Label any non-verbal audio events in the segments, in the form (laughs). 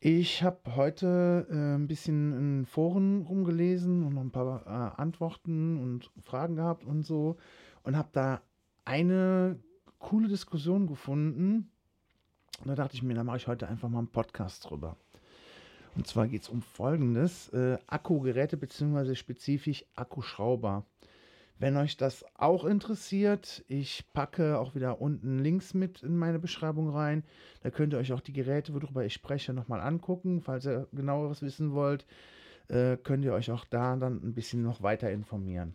Ich habe heute äh, ein bisschen in Foren rumgelesen und noch ein paar äh, Antworten und Fragen gehabt und so und habe da eine coole Diskussion gefunden. Und da dachte ich mir, da mache ich heute einfach mal einen Podcast drüber. Und zwar geht es um Folgendes: äh, Akkugeräte bzw. spezifisch Akkuschrauber. Wenn euch das auch interessiert, ich packe auch wieder unten Links mit in meine Beschreibung rein. Da könnt ihr euch auch die Geräte, worüber ich spreche, nochmal angucken. Falls ihr genaueres wissen wollt, äh, könnt ihr euch auch da dann ein bisschen noch weiter informieren.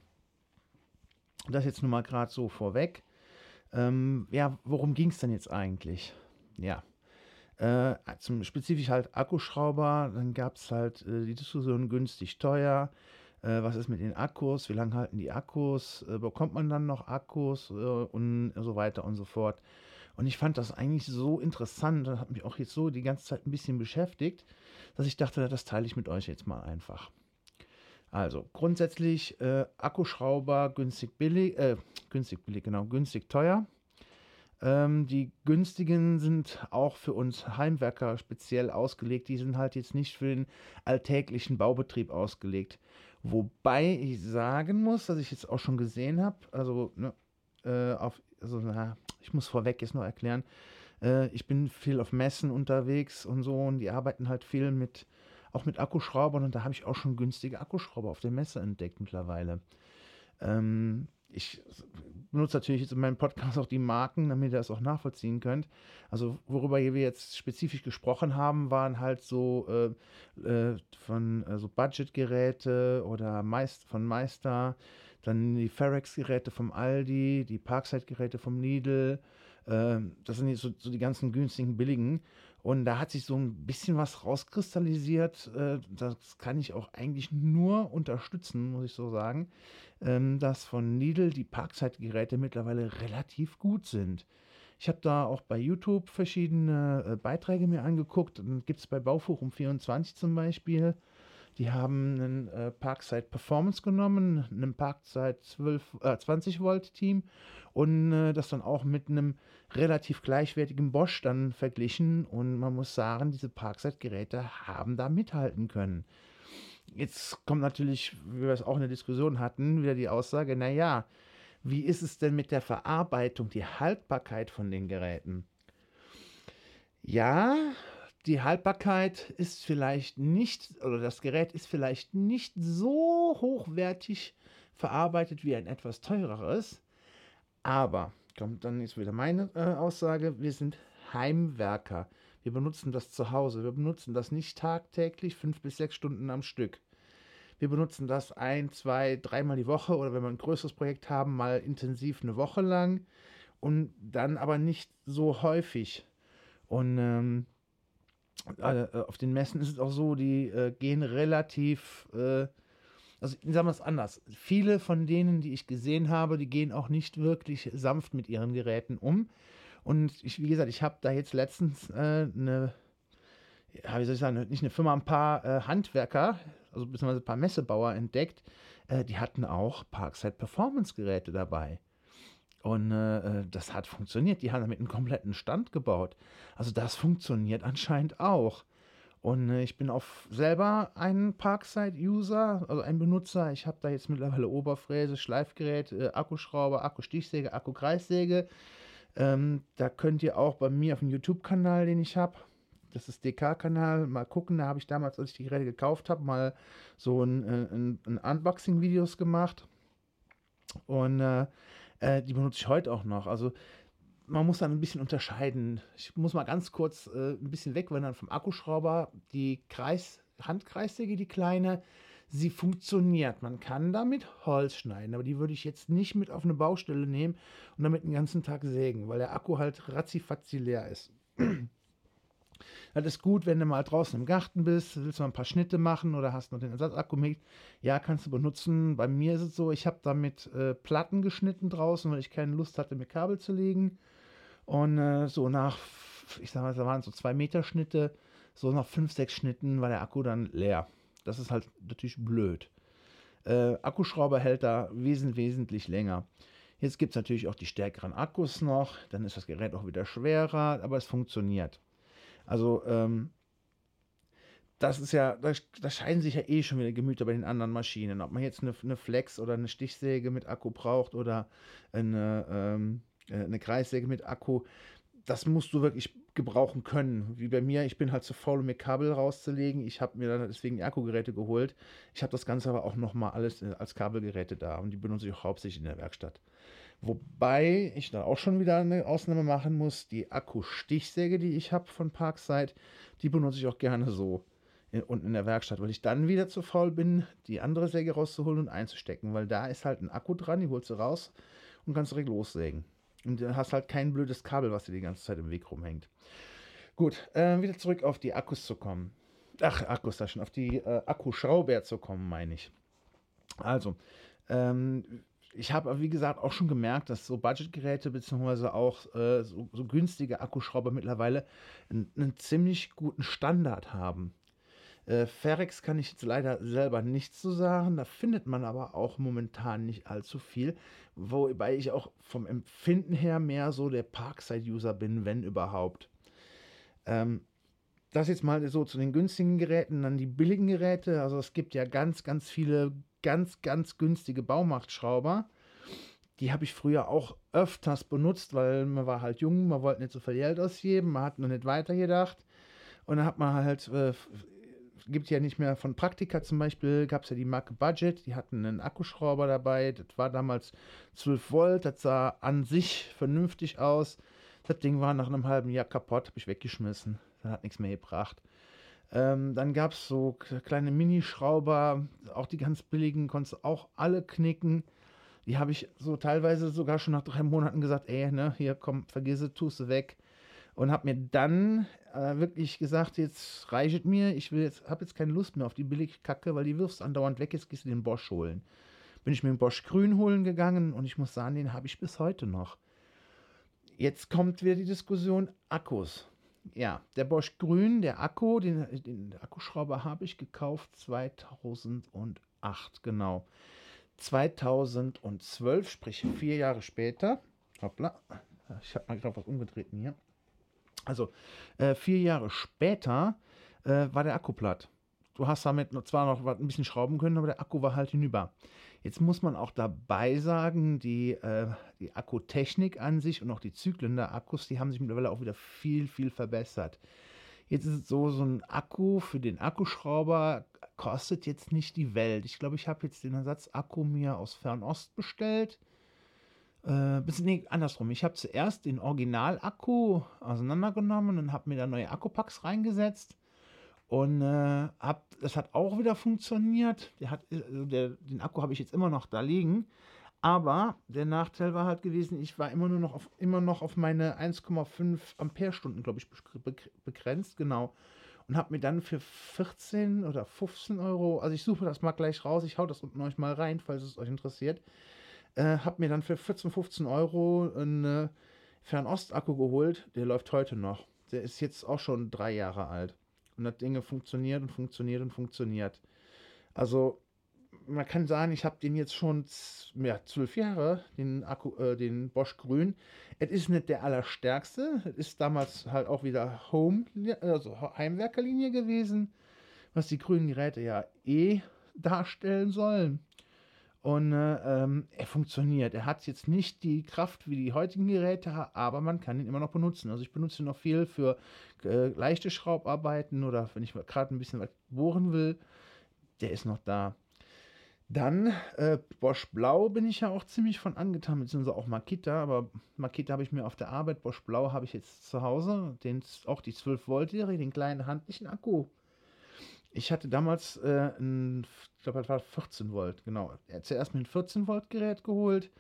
Das jetzt nur mal gerade so vorweg. Ähm, ja, worum ging es denn jetzt eigentlich? Ja, äh, zum spezifisch halt Akkuschrauber, dann gab es halt äh, die Diskussion günstig, teuer. Äh, was ist mit den Akkus? Wie lange halten die Akkus? Äh, bekommt man dann noch Akkus? Äh, und so weiter und so fort. Und ich fand das eigentlich so interessant und hat mich auch jetzt so die ganze Zeit ein bisschen beschäftigt, dass ich dachte, das teile ich mit euch jetzt mal einfach. Also grundsätzlich äh, Akkuschrauber günstig billig, äh, günstig billig, genau, günstig teuer. Ähm, die günstigen sind auch für uns Heimwerker speziell ausgelegt. Die sind halt jetzt nicht für den alltäglichen Baubetrieb ausgelegt. Wobei ich sagen muss, dass ich jetzt auch schon gesehen habe, also ne, äh, auf, also na, ich muss vorweg jetzt noch erklären, äh, ich bin viel auf Messen unterwegs und so und die arbeiten halt viel mit, auch mit Akkuschraubern und da habe ich auch schon günstige Akkuschrauber auf der Messe entdeckt mittlerweile. Ähm, ich benutze natürlich jetzt in meinem Podcast auch die Marken, damit ihr das auch nachvollziehen könnt. Also worüber wir jetzt spezifisch gesprochen haben, waren halt so äh, äh, von äh, Budgetgeräte oder Meist, von Meister, dann die Ferex-Geräte vom Aldi, die Parkside-Geräte vom Lidl. Äh, das sind jetzt so, so die ganzen günstigen, billigen. Und da hat sich so ein bisschen was rauskristallisiert. Äh, das kann ich auch eigentlich nur unterstützen, muss ich so sagen, ähm, dass von Lidl die Parkzeitgeräte mittlerweile relativ gut sind. Ich habe da auch bei YouTube verschiedene äh, Beiträge mir angeguckt. Gibt es bei Bauforum 24 zum Beispiel die haben einen äh, Parkside Performance genommen, einen Parkside 12, äh, 20 Volt Team und äh, das dann auch mit einem relativ gleichwertigen Bosch dann verglichen. Und man muss sagen, diese Parkside Geräte haben da mithalten können. Jetzt kommt natürlich, wie wir es auch in der Diskussion hatten, wieder die Aussage, naja, wie ist es denn mit der Verarbeitung, die Haltbarkeit von den Geräten? Ja, die Haltbarkeit ist vielleicht nicht, oder das Gerät ist vielleicht nicht so hochwertig verarbeitet wie ein etwas teureres. Aber, kommt dann jetzt wieder meine äh, Aussage, wir sind Heimwerker. Wir benutzen das zu Hause. Wir benutzen das nicht tagtäglich, fünf bis sechs Stunden am Stück. Wir benutzen das ein, zwei, dreimal die Woche oder wenn wir ein größeres Projekt haben, mal intensiv eine Woche lang und dann aber nicht so häufig. Und ähm, äh, äh, auf den Messen ist es auch so, die äh, gehen relativ, äh, also ich sage mal es anders. Viele von denen, die ich gesehen habe, die gehen auch nicht wirklich sanft mit ihren Geräten um. Und ich, wie gesagt, ich habe da jetzt letztens äh, eine, ja, wie soll ich sagen, nicht eine Firma, ein paar äh, Handwerker, also beziehungsweise ein paar Messebauer entdeckt, die hatten auch Parkside Performance Geräte dabei. Und äh, äh, das hat funktioniert. Die haben damit einen kompletten Stand gebaut. Also das funktioniert anscheinend auch. Und äh, ich bin auch selber ein Parkside-User, also ein Benutzer. Ich habe da jetzt mittlerweile Oberfräse, Schleifgerät, äh, Akkuschrauber, Akkustichsäge, Akkukreissäge. Ähm, da könnt ihr auch bei mir auf dem YouTube-Kanal, den ich habe, das ist DK-Kanal, mal gucken. Da habe ich damals, als ich die Geräte gekauft habe, mal so ein, äh, ein, ein Unboxing-Videos gemacht. Und äh, äh, die benutze ich heute auch noch. Also man muss dann ein bisschen unterscheiden. Ich muss mal ganz kurz äh, ein bisschen wegwandern vom Akkuschrauber. Die Kreis, Handkreissäge, die kleine, sie funktioniert. Man kann damit Holz schneiden, aber die würde ich jetzt nicht mit auf eine Baustelle nehmen und damit den ganzen Tag sägen, weil der Akku halt ratzifatzi leer ist. Das ist gut, wenn du mal draußen im Garten bist, willst du mal ein paar Schnitte machen oder hast noch den Ersatzakku mit. Ja, kannst du benutzen. Bei mir ist es so, ich habe damit äh, Platten geschnitten draußen, weil ich keine Lust hatte, mir Kabel zu legen. Und äh, so nach, ich sag mal, da waren so zwei Meter Schnitte, so nach fünf, sechs Schnitten war der Akku dann leer. Das ist halt natürlich blöd. Äh, Akkuschrauber hält da wesentlich, wesentlich länger. Jetzt gibt es natürlich auch die stärkeren Akkus noch, dann ist das Gerät auch wieder schwerer, aber es funktioniert. Also ähm, das ist ja, da, da scheiden sich ja eh schon wieder Gemüter bei den anderen Maschinen. Ob man jetzt eine, eine Flex oder eine Stichsäge mit Akku braucht oder eine, ähm, äh, eine Kreissäge mit Akku, das musst du wirklich gebrauchen können. Wie bei mir, ich bin halt zu faul, um mir Kabel rauszulegen. Ich habe mir dann deswegen die Akkugeräte geholt. Ich habe das Ganze aber auch nochmal alles äh, als Kabelgeräte da und die benutze ich auch hauptsächlich in der Werkstatt. Wobei ich da auch schon wieder eine Ausnahme machen muss. Die Akku-Stichsäge, die ich habe von Parkside, die benutze ich auch gerne so unten in der Werkstatt, weil ich dann wieder zu faul bin, die andere Säge rauszuholen und einzustecken, weil da ist halt ein Akku dran, die holst du raus und kannst direkt lossägen. Und dann hast halt kein blödes Kabel, was dir die ganze Zeit im Weg rumhängt. Gut, äh, wieder zurück auf die Akkus zu kommen. Ach, Akkus da schon, auf die äh, Akkuschrauber zu kommen, meine ich. Also, ähm, ich habe, wie gesagt, auch schon gemerkt, dass so Budgetgeräte beziehungsweise auch äh, so, so, günstige Akkuschrauber mittlerweile einen, einen ziemlich guten Standard haben. Äh, Ferex kann ich jetzt leider selber nichts zu sagen. Da findet man aber auch momentan nicht allzu viel. Wobei ich auch vom Empfinden her mehr so der Parkside-User bin, wenn überhaupt. Ähm, das jetzt mal so zu den günstigen Geräten, dann die billigen Geräte. Also es gibt ja ganz, ganz viele ganz, ganz günstige Baumachtschrauber. Die habe ich früher auch öfters benutzt, weil man war halt jung, man wollte nicht so viel Geld ausgeben, man hat noch nicht weitergedacht. Und dann hat man halt äh, gibt ja nicht mehr von Praktika zum Beispiel, gab es ja die Marke Budget, die hatten einen Akkuschrauber dabei, das war damals 12 Volt, das sah an sich vernünftig aus. Das Ding war nach einem halben Jahr kaputt, habe ich weggeschmissen. Das hat nichts mehr gebracht. Ähm, dann gab es so kleine Minischrauber, auch die ganz billigen, konntest auch alle knicken. Die habe ich so teilweise sogar schon nach drei Monaten gesagt, ey, ne, hier komm, vergiss es, tust du weg und habe mir dann äh, wirklich gesagt, jetzt reicht mir, ich jetzt, habe jetzt keine Lust mehr auf die Billigkacke, weil die wirfst andauernd weg, jetzt gehst du den Bosch holen. Bin ich mir den Bosch Grün holen gegangen und ich muss sagen, den habe ich bis heute noch. Jetzt kommt wieder die Diskussion Akkus. Ja, der Bosch Grün, der Akku, den, den Akkuschrauber habe ich gekauft 2008, genau. 2012, sprich vier Jahre später. Hoppla, ich habe mal gerade was umgedreht hier. Also äh, vier Jahre später äh, war der Akku platt. Du hast damit zwar noch ein bisschen schrauben können, aber der Akku war halt hinüber. Jetzt muss man auch dabei sagen, die, äh, die Akkutechnik an sich und auch die Zyklen der Akkus, die haben sich mittlerweile auch wieder viel, viel verbessert. Jetzt ist es so, so ein Akku für den Akkuschrauber kostet jetzt nicht die Welt. Ich glaube, ich habe jetzt den Ersatzakku mir aus Fernost bestellt. Äh, bisschen, nee, andersrum. Ich habe zuerst den Original-Akku auseinandergenommen und habe mir da neue Akkupacks reingesetzt. Und äh, hab, das hat auch wieder funktioniert. Der hat, also der, den Akku habe ich jetzt immer noch da liegen. Aber der Nachteil war halt gewesen, ich war immer nur noch auf, immer noch auf meine 1,5 Ampere-Stunden, glaube ich, begrenzt, genau. Und habe mir dann für 14 oder 15 Euro, also ich suche das mal gleich raus, ich hau das unten euch mal rein, falls es euch interessiert, äh, habe mir dann für 14, 15 Euro einen äh, Fernost-Akku geholt. Der läuft heute noch. Der ist jetzt auch schon drei Jahre alt. Und das Ding funktioniert und funktioniert und funktioniert. Also, man kann sagen, ich habe den jetzt schon ja, zwölf Jahre, den Akku, äh, den Bosch Grün. Es ist nicht der allerstärkste. Es ist damals halt auch wieder Home, also Heimwerkerlinie gewesen, was die grünen Geräte ja eh darstellen sollen. Und äh, ähm, er funktioniert. Er hat jetzt nicht die Kraft wie die heutigen Geräte, aber man kann ihn immer noch benutzen. Also ich benutze ihn noch viel für äh, leichte Schraubarbeiten oder wenn ich gerade ein bisschen was bohren will. Der ist noch da. Dann äh, Bosch Blau bin ich ja auch ziemlich von angetan, beziehungsweise auch Makita, aber Makita habe ich mir auf der Arbeit, Bosch Blau habe ich jetzt zu Hause, den, auch die 12 Volt Serie, den kleinen handlichen Akku ich hatte damals äh, ein, ich glaube, das war 14 Volt, genau. Er hat zuerst mir ein 14 Volt Gerät geholt.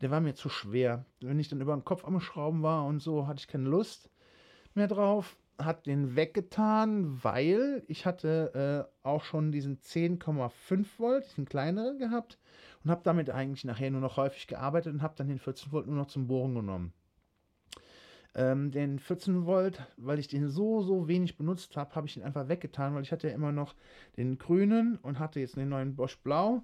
Der war mir zu schwer. Wenn ich dann über den Kopf am Schrauben war und so, hatte ich keine Lust mehr drauf. Hat den weggetan, weil ich hatte äh, auch schon diesen 10,5 Volt, diesen kleineren gehabt und habe damit eigentlich nachher nur noch häufig gearbeitet und habe dann den 14 Volt nur noch zum Bohren genommen. Ähm, den 14 Volt, weil ich den so, so wenig benutzt habe, habe ich den einfach weggetan, weil ich hatte ja immer noch den grünen und hatte jetzt den neuen Bosch Blau,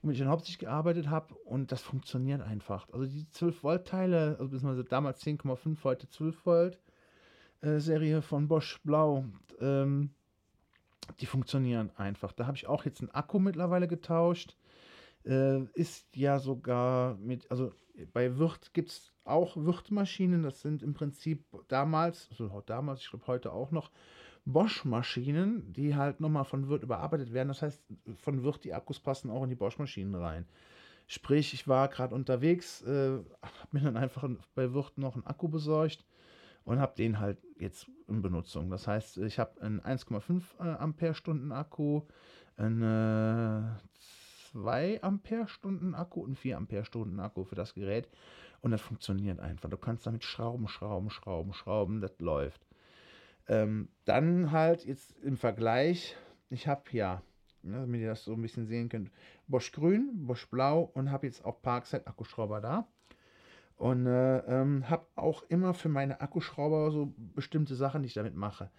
womit ich dann hauptsächlich gearbeitet habe und das funktioniert einfach. Also die 12 Volt Teile, also beziehungsweise damals 10,5, heute 12 Volt äh, Serie von Bosch Blau, ähm, die funktionieren einfach. Da habe ich auch jetzt einen Akku mittlerweile getauscht. Äh, ist ja sogar mit, also bei Wirt gibt es auch Wirtmaschinen. Das sind im Prinzip damals, also damals, ich glaube heute auch noch, Bosch-Maschinen, die halt nochmal von Wirt überarbeitet werden. Das heißt, von Wirt die Akkus passen auch in die Bosch-Maschinen rein. Sprich, ich war gerade unterwegs, äh, habe mir dann einfach bei Wirt noch einen Akku besorgt und habe den halt jetzt in Benutzung. Das heißt, ich habe einen 1,5 äh, Ampere-Stunden Akku, einen 2 Ampere-Stunden Akku und 4 Ampere-Stunden Akku für das Gerät und das funktioniert einfach. Du kannst damit schrauben, schrauben, schrauben, schrauben, das läuft. Ähm, dann halt jetzt im Vergleich, ich habe ja, ne, damit ihr das so ein bisschen sehen könnt, Bosch Grün, Bosch Blau und habe jetzt auch Parkside Akkuschrauber da. Und äh, ähm, habe auch immer für meine Akkuschrauber so bestimmte Sachen, die ich damit mache.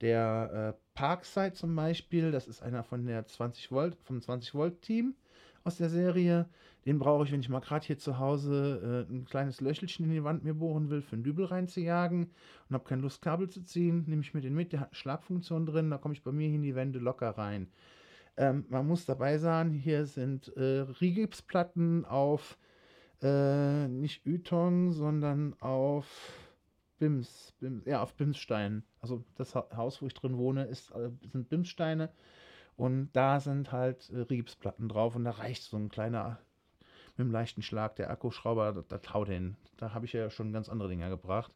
Der äh, Parkside zum Beispiel, das ist einer von der 20 Volt, vom 20 Volt Team aus der Serie. Den brauche ich, wenn ich mal gerade hier zu Hause äh, ein kleines Löchelchen in die Wand mir bohren will, für einen Dübel reinzujagen und habe keine Lust, Kabel zu ziehen, nehme ich mir den mit. Der hat eine Schlagfunktion drin, da komme ich bei mir in die Wände locker rein. Ähm, man muss dabei sagen, hier sind äh, Rigipsplatten auf äh, nicht Ytong, sondern auf Bims, Bims, ja, auf Bimssteinen. Also das Haus, wo ich drin wohne, ist, äh, sind Bimssteine und da sind halt äh, Riebsplatten drauf und da reicht so ein kleiner, mit einem leichten Schlag, der Akkuschrauber, da, da haut hin. Da habe ich ja schon ganz andere Dinge gebracht.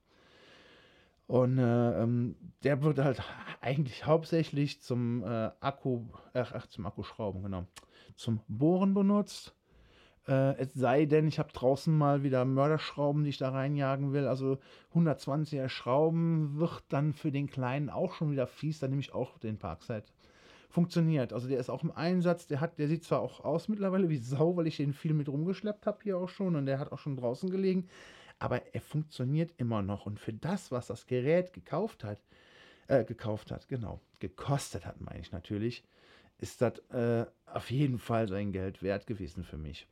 Und äh, ähm, der wird halt eigentlich hauptsächlich zum äh, Akku, ach, zum Akkuschrauben, genau, zum Bohren benutzt. Äh, es sei denn, ich habe draußen mal wieder Mörderschrauben, die ich da reinjagen will. Also 120er Schrauben wird dann für den Kleinen auch schon wieder fies. Dann nehme ich auch den Parkside. Funktioniert. Also der ist auch im Einsatz. Der, hat, der sieht zwar auch aus mittlerweile wie Sau, weil ich den viel mit rumgeschleppt habe hier auch schon. Und der hat auch schon draußen gelegen. Aber er funktioniert immer noch. Und für das, was das Gerät gekauft hat, äh, gekauft hat, genau, gekostet hat, meine ich natürlich, ist das äh, auf jeden Fall sein Geld wert gewesen für mich.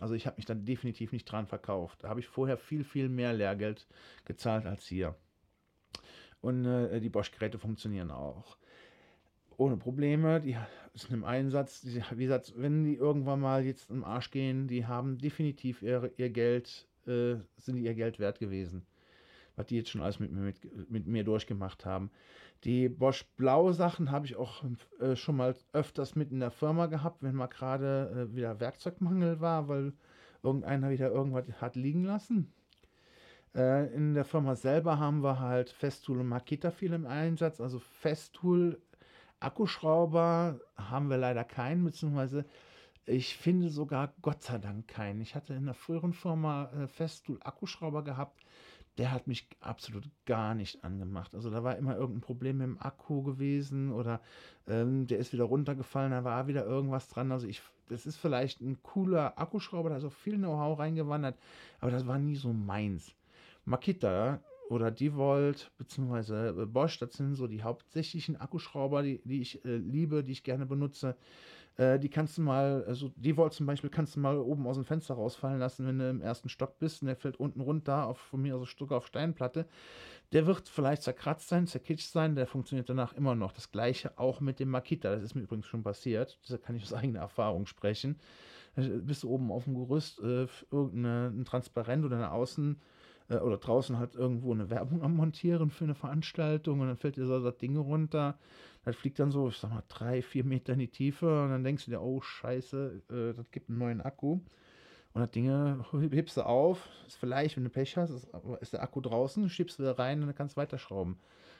Also ich habe mich dann definitiv nicht dran verkauft. Da habe ich vorher viel, viel mehr Lehrgeld gezahlt als hier. Und äh, die Bosch-Geräte funktionieren auch. Ohne Probleme, die sind im Einsatz. Die, wie gesagt, wenn die irgendwann mal jetzt im Arsch gehen, die haben definitiv ihr, ihr Geld, äh, sind ihr Geld wert gewesen. Was die jetzt schon alles mit, mit, mit mir durchgemacht haben. Die Bosch Blau Sachen habe ich auch äh, schon mal öfters mit in der Firma gehabt, wenn mal gerade äh, wieder Werkzeugmangel war, weil irgendeiner wieder irgendwas hat liegen lassen. Äh, in der Firma selber haben wir halt Festool und Makita viel im Einsatz. Also Festool, Akkuschrauber haben wir leider keinen, beziehungsweise ich finde sogar Gott sei Dank keinen. Ich hatte in der früheren Firma äh, Festool Akkuschrauber gehabt der hat mich absolut gar nicht angemacht. Also da war immer irgendein Problem mit dem Akku gewesen oder ähm, der ist wieder runtergefallen, da war wieder irgendwas dran. Also ich, das ist vielleicht ein cooler Akkuschrauber, da ist auch viel Know-how reingewandert, aber das war nie so meins. Makita oder DeWalt bzw. Bosch, das sind so die hauptsächlichen Akkuschrauber, die, die ich äh, liebe, die ich gerne benutze. Äh, die kannst du mal, also die Volt zum Beispiel, kannst du mal oben aus dem Fenster rausfallen lassen, wenn du im ersten Stock bist und der fällt unten runter, auf, von mir aus ein Stück auf Steinplatte. Der wird vielleicht zerkratzt sein, zerkitscht sein, der funktioniert danach immer noch. Das gleiche auch mit dem Makita, das ist mir übrigens schon passiert, da kann ich aus eigener Erfahrung sprechen. Da bist du oben auf dem Gerüst, äh, irgendein Transparent oder eine Außen- äh, oder draußen halt irgendwo eine Werbung am Montieren für eine Veranstaltung und dann fällt dir so das Ding runter. Das fliegt dann so, ich sag mal, drei, vier Meter in die Tiefe und dann denkst du dir, oh Scheiße, äh, das gibt einen neuen Akku. Und das Ding (laughs) hebst du auf, ist vielleicht, wenn du Pech hast, ist, ist der Akku draußen, schiebst du da rein und dann kannst du weiterschrauben.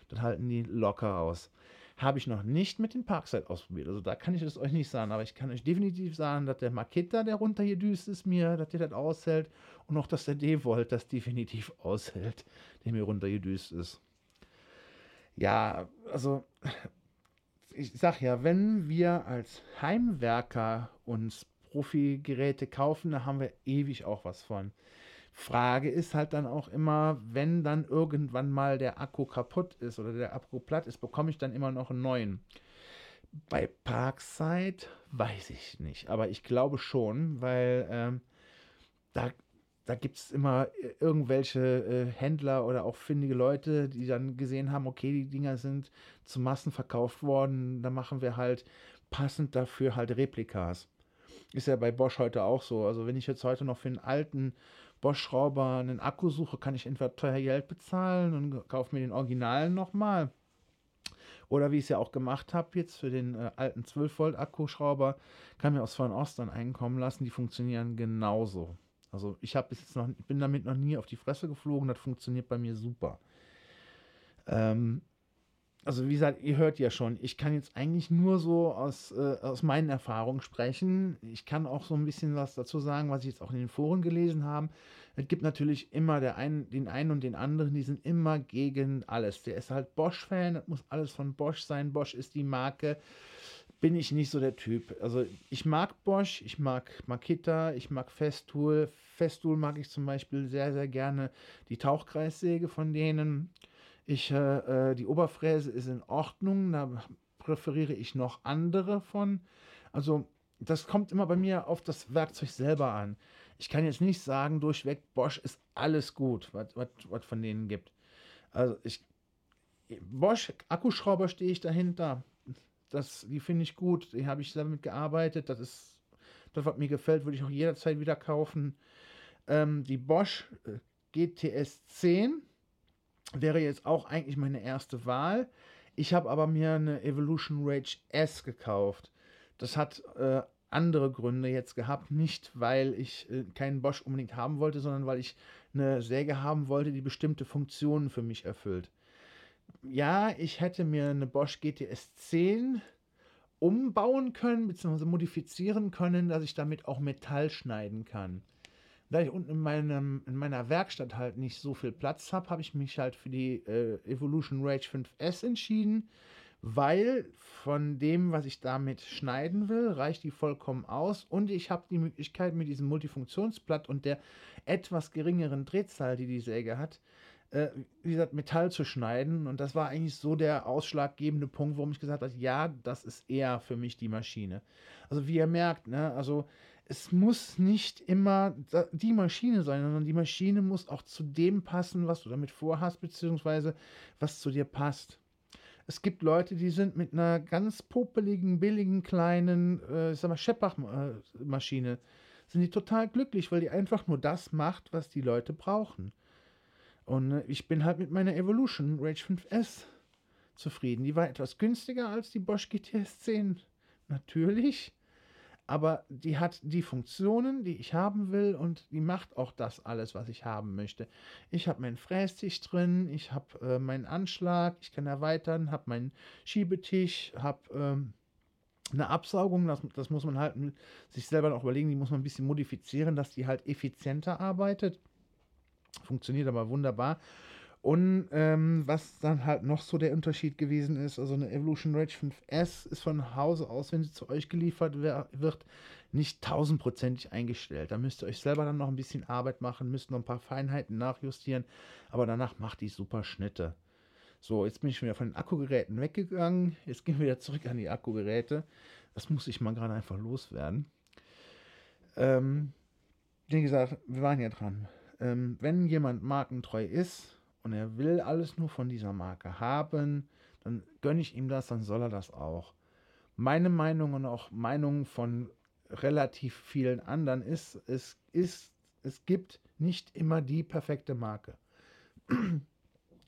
Dann halten die locker aus. Habe ich noch nicht mit dem Parkside ausprobiert. Also da kann ich es euch nicht sagen. Aber ich kann euch definitiv sagen, dass der Makita, der runter hier düst, ist mir, dass der das aushält. Und auch, dass der D-Volt das definitiv (laughs) aushält, der mir runter gedüst ist. Ja, also ich sag ja, wenn wir als Heimwerker uns Profi-Geräte kaufen, da haben wir ewig auch was von. Frage ist halt dann auch immer, wenn dann irgendwann mal der Akku kaputt ist oder der Akku platt ist, bekomme ich dann immer noch einen neuen. Bei Parkside weiß ich nicht, aber ich glaube schon, weil ähm, da da gibt es immer irgendwelche äh, Händler oder auch findige Leute, die dann gesehen haben, okay, die Dinger sind zu Massen verkauft worden, da machen wir halt passend dafür halt Replikas. Ist ja bei Bosch heute auch so. Also wenn ich jetzt heute noch für einen alten Bosch-Schrauber einen Akku suche, kann ich entweder teuer Geld bezahlen und kaufe mir den Originalen nochmal. Oder wie ich es ja auch gemacht habe jetzt für den äh, alten 12 Volt Akkuschrauber, kann mir aus Fernost dann einkommen lassen. Die funktionieren genauso. Also ich habe bis jetzt noch, bin damit noch nie auf die Fresse geflogen. Das funktioniert bei mir super. Ähm, also wie gesagt, ihr hört ja schon, ich kann jetzt eigentlich nur so aus, äh, aus meinen Erfahrungen sprechen. Ich kann auch so ein bisschen was dazu sagen, was ich jetzt auch in den Foren gelesen habe. Es gibt natürlich immer der einen, den einen und den anderen, die sind immer gegen alles. Der ist halt Bosch-Fan, das muss alles von Bosch sein. Bosch ist die Marke. Bin ich nicht so der Typ. Also ich mag Bosch, ich mag Makita, ich mag Festool. Festool mag ich zum Beispiel sehr, sehr gerne. Die Tauchkreissäge von denen. Ich, äh, äh, die Oberfräse ist in Ordnung, da präferiere ich noch andere von. Also das kommt immer bei mir auf das Werkzeug selber an. Ich kann jetzt nicht sagen, durchweg, Bosch ist alles gut, was von denen gibt. Also ich, Bosch, Akkuschrauber stehe ich dahinter. Das, die finde ich gut, die habe ich damit gearbeitet. Das ist das, was mir gefällt, würde ich auch jederzeit wieder kaufen. Ähm, die Bosch äh, GTS 10 wäre jetzt auch eigentlich meine erste Wahl. Ich habe aber mir eine Evolution Rage S gekauft. Das hat äh, andere Gründe jetzt gehabt. Nicht, weil ich äh, keinen Bosch unbedingt haben wollte, sondern weil ich eine Säge haben wollte, die bestimmte Funktionen für mich erfüllt. Ja, ich hätte mir eine Bosch GTS 10 umbauen können, bzw. modifizieren können, dass ich damit auch Metall schneiden kann da ich unten in, meinem, in meiner Werkstatt halt nicht so viel Platz habe, habe ich mich halt für die äh, Evolution Rage 5S entschieden, weil von dem, was ich damit schneiden will, reicht die vollkommen aus und ich habe die Möglichkeit mit diesem Multifunktionsblatt und der etwas geringeren Drehzahl, die die Säge hat, äh, wie gesagt, Metall zu schneiden und das war eigentlich so der ausschlaggebende Punkt, warum ich gesagt habe, ja, das ist eher für mich die Maschine. Also wie ihr merkt, ne, also es muss nicht immer die Maschine sein, sondern die Maschine muss auch zu dem passen, was du damit vorhast, beziehungsweise was zu dir passt. Es gibt Leute, die sind mit einer ganz popeligen, billigen, kleinen, äh, ich sag mal, Scheppach-Maschine, sind die total glücklich, weil die einfach nur das macht, was die Leute brauchen. Und äh, ich bin halt mit meiner Evolution Rage 5S zufrieden. Die war etwas günstiger als die Bosch GTS 10. Natürlich aber die hat die Funktionen, die ich haben will und die macht auch das alles, was ich haben möchte. Ich habe meinen Frästisch drin, ich habe äh, meinen Anschlag, ich kann erweitern, habe meinen Schiebetisch, habe ähm, eine Absaugung, das, das muss man halt sich selber noch überlegen, die muss man ein bisschen modifizieren, dass die halt effizienter arbeitet. Funktioniert aber wunderbar. Und ähm, was dann halt noch so der Unterschied gewesen ist, also eine Evolution Rage 5S ist von Hause aus, wenn sie zu euch geliefert wird, nicht tausendprozentig eingestellt. Da müsst ihr euch selber dann noch ein bisschen Arbeit machen, müsst noch ein paar Feinheiten nachjustieren, aber danach macht die super Schnitte. So, jetzt bin ich wieder von den Akkugeräten weggegangen. Jetzt gehen wir wieder zurück an die Akkugeräte. Das muss ich mal gerade einfach loswerden. Ähm, wie gesagt, wir waren ja dran. Ähm, wenn jemand markentreu ist, und er will alles nur von dieser Marke haben, dann gönne ich ihm das, dann soll er das auch. Meine Meinung und auch Meinung von relativ vielen anderen ist, es ist, es gibt nicht immer die perfekte Marke. (clears throat)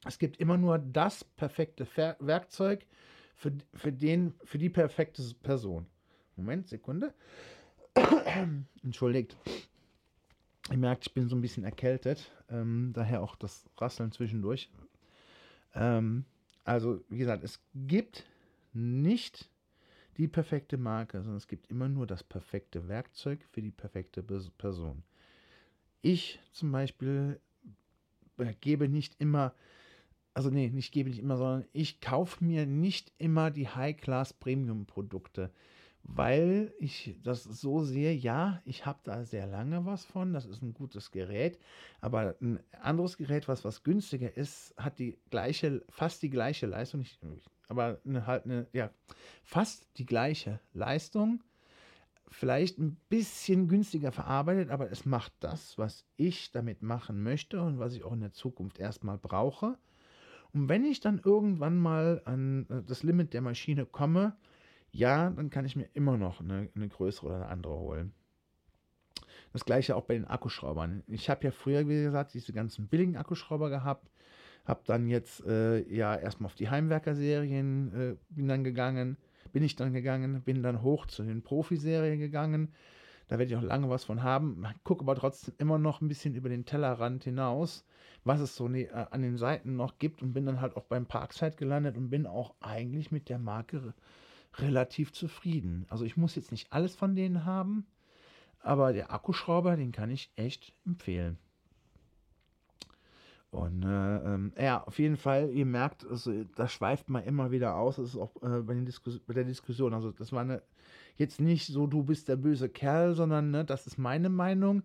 Es gibt immer nur das perfekte Werkzeug für, für, den, für die perfekte Person. Moment, Sekunde. (clears throat) Entschuldigt. Ihr merkt, ich bin so ein bisschen erkältet, ähm, daher auch das Rasseln zwischendurch. Ähm, also, wie gesagt, es gibt nicht die perfekte Marke, sondern es gibt immer nur das perfekte Werkzeug für die perfekte Person. Ich zum Beispiel gebe nicht immer, also nee, nicht gebe nicht immer, sondern ich kaufe mir nicht immer die High-Class-Premium-Produkte weil ich das so sehe, ja, ich habe da sehr lange was von, das ist ein gutes Gerät, aber ein anderes Gerät, was was günstiger ist, hat die gleiche, fast die gleiche Leistung, nicht, aber eine, halt eine, ja, fast die gleiche Leistung, vielleicht ein bisschen günstiger verarbeitet, aber es macht das, was ich damit machen möchte und was ich auch in der Zukunft erstmal brauche. Und wenn ich dann irgendwann mal an äh, das Limit der Maschine komme, ja, dann kann ich mir immer noch eine, eine größere oder eine andere holen. Das gleiche auch bei den Akkuschraubern. Ich habe ja früher, wie gesagt, diese ganzen billigen Akkuschrauber gehabt. Habe dann jetzt äh, ja erstmal auf die Heimwerker-Serien äh, bin dann gegangen, bin ich dann gegangen, bin dann hoch zu den Profiserien gegangen. Da werde ich auch lange was von haben. Gucke aber trotzdem immer noch ein bisschen über den Tellerrand hinaus, was es so ne, äh, an den Seiten noch gibt und bin dann halt auch beim Parkside gelandet und bin auch eigentlich mit der Marke relativ zufrieden. Also ich muss jetzt nicht alles von denen haben, aber der Akkuschrauber, den kann ich echt empfehlen. Und äh, ähm, ja, auf jeden Fall, ihr merkt, also, das schweift man immer wieder aus. Das ist auch äh, bei, bei, der Diskussion. Also, das war eine, jetzt nicht so, du bist der böse Kerl, sondern ne, das ist meine Meinung,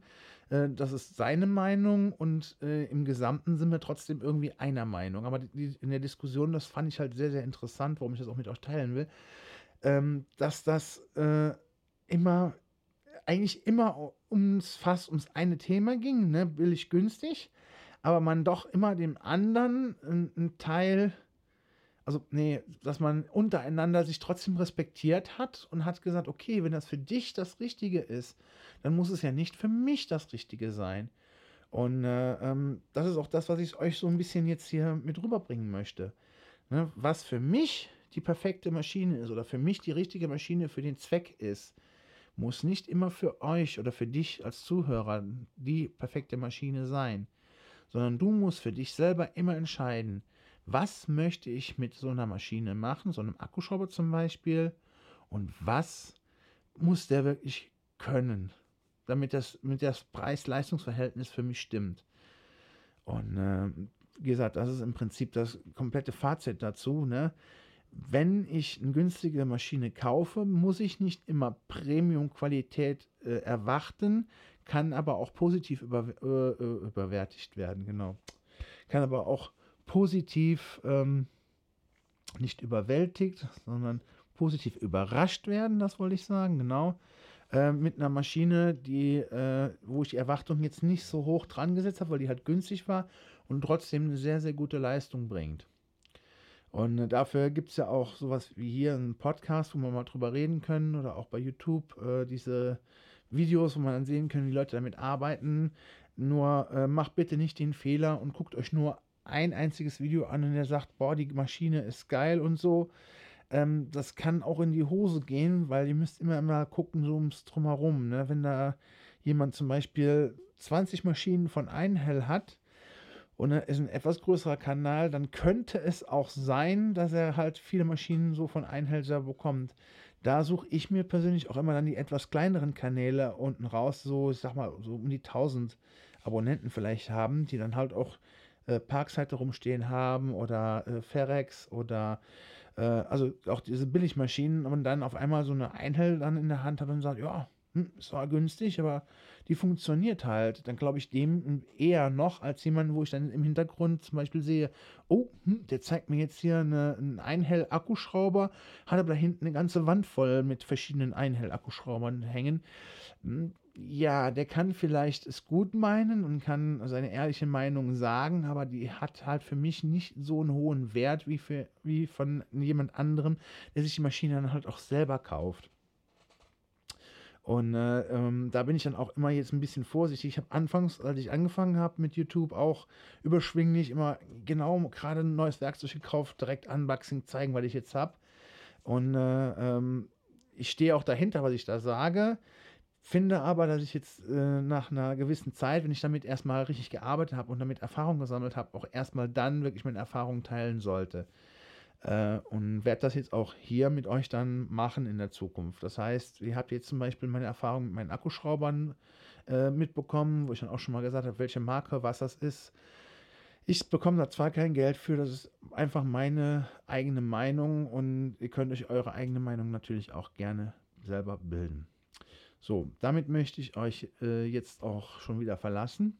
äh, das ist seine Meinung und äh, im Gesamten sind wir trotzdem irgendwie einer Meinung. Aber die, in der Diskussion, das fand ich halt sehr, sehr interessant, warum ich das auch mit euch teilen will, ähm, dass das äh, immer eigentlich immer ums fast ums eine Thema ging, ne? billig günstig, aber man doch immer dem anderen einen Teil, also nee, dass man untereinander sich trotzdem respektiert hat und hat gesagt, okay, wenn das für dich das Richtige ist, dann muss es ja nicht für mich das Richtige sein. Und äh, ähm, das ist auch das, was ich euch so ein bisschen jetzt hier mit rüberbringen möchte. Ne? Was für mich die perfekte Maschine ist oder für mich die richtige Maschine für den Zweck ist, muss nicht immer für euch oder für dich als Zuhörer die perfekte Maschine sein, sondern du musst für dich selber immer entscheiden, was möchte ich mit so einer Maschine machen, so einem Akkuschrauber zum Beispiel, und was muss der wirklich können, damit das mit das Preis-Leistungs-Verhältnis für mich stimmt. Und äh, wie gesagt, das ist im Prinzip das komplette Fazit dazu. Ne? Wenn ich eine günstige Maschine kaufe, muss ich nicht immer Premium-Qualität äh, erwarten, kann aber auch positiv über, äh, äh, überwertigt werden, genau. Kann aber auch positiv ähm, nicht überwältigt, sondern positiv überrascht werden, das wollte ich sagen, genau. Äh, mit einer Maschine, die, äh, wo ich die Erwartung jetzt nicht so hoch dran gesetzt habe, weil die halt günstig war und trotzdem eine sehr, sehr gute Leistung bringt. Und dafür gibt es ja auch sowas wie hier einen Podcast, wo wir mal drüber reden können oder auch bei YouTube äh, diese Videos, wo man dann sehen kann, wie Leute damit arbeiten. Nur äh, macht bitte nicht den Fehler und guckt euch nur ein einziges Video an und der sagt, boah, die Maschine ist geil und so. Ähm, das kann auch in die Hose gehen, weil ihr müsst immer immer gucken, so ums Drumherum. Ne? Wenn da jemand zum Beispiel 20 Maschinen von Einhell hat, und er ist ein etwas größerer Kanal, dann könnte es auch sein, dass er halt viele Maschinen so von Einhälter bekommt. Da suche ich mir persönlich auch immer dann die etwas kleineren Kanäle unten raus, so ich sag mal so um die 1000 Abonnenten vielleicht haben, die dann halt auch äh, Parkseite rumstehen haben oder äh, Ferex oder äh, also auch diese Billigmaschinen und dann auf einmal so eine Einhell dann in der Hand hat und sagt, ja, hm, es war günstig, aber die funktioniert halt, dann glaube ich dem eher noch als jemand, wo ich dann im Hintergrund zum Beispiel sehe, oh, hm, der zeigt mir jetzt hier eine, einen Einhell-Akkuschrauber, hat aber da hinten eine ganze Wand voll mit verschiedenen Einhell-Akkuschraubern hängen. Hm, ja, der kann vielleicht es gut meinen und kann seine ehrliche Meinung sagen, aber die hat halt für mich nicht so einen hohen Wert wie, für, wie von jemand anderem, der sich die Maschine dann halt auch selber kauft. Und äh, ähm, da bin ich dann auch immer jetzt ein bisschen vorsichtig. Ich habe anfangs, als ich angefangen habe mit YouTube, auch überschwinglich immer genau gerade ein neues Werkzeug gekauft, direkt Unboxing zeigen, weil ich jetzt habe. Und äh, ähm, ich stehe auch dahinter, was ich da sage. Finde aber, dass ich jetzt äh, nach einer gewissen Zeit, wenn ich damit erstmal richtig gearbeitet habe und damit Erfahrung gesammelt habe, auch erstmal dann wirklich meine Erfahrungen teilen sollte. Äh, und werde das jetzt auch hier mit euch dann machen in der Zukunft. Das heißt, ihr habt jetzt zum Beispiel meine Erfahrung mit meinen Akkuschraubern äh, mitbekommen, wo ich dann auch schon mal gesagt habe, welche Marke, was das ist. Ich bekomme da zwar kein Geld für, das ist einfach meine eigene Meinung und ihr könnt euch eure eigene Meinung natürlich auch gerne selber bilden. So, damit möchte ich euch äh, jetzt auch schon wieder verlassen.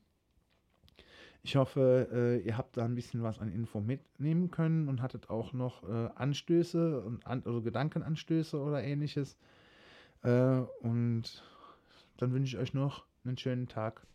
Ich hoffe, äh, ihr habt da ein bisschen was an Info mitnehmen können und hattet auch noch äh, Anstöße und an, also Gedankenanstöße oder ähnliches. Äh, und dann wünsche ich euch noch einen schönen Tag.